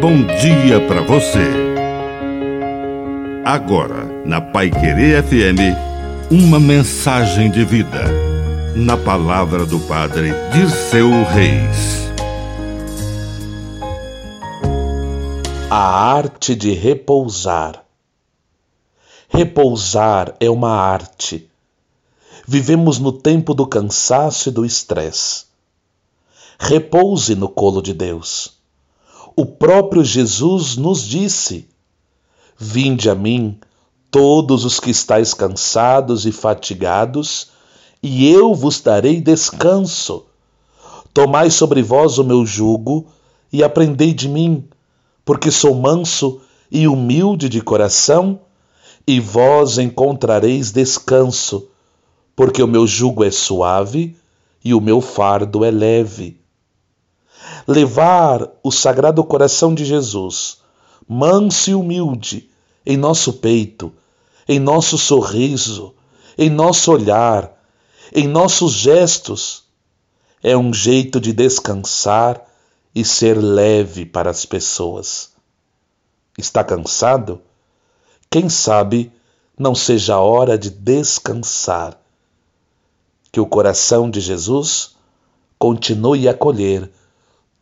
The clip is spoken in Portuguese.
bom dia para você. Agora, na Pai Querer FM, uma mensagem de vida. Na palavra do Padre Dirceu Reis. A arte de repousar. Repousar é uma arte. Vivemos no tempo do cansaço e do estresse. Repouse no colo de Deus. O próprio Jesus nos disse: Vinde a mim, todos os que estáis cansados e fatigados, e eu vos darei descanso. Tomai sobre vós o meu jugo e aprendei de mim, porque sou manso e humilde de coração, e vós encontrareis descanso, porque o meu jugo é suave e o meu fardo é leve levar o Sagrado Coração de Jesus, manso e humilde, em nosso peito, em nosso sorriso, em nosso olhar, em nossos gestos, é um jeito de descansar e ser leve para as pessoas. Está cansado? Quem sabe não seja a hora de descansar. Que o coração de Jesus continue a acolher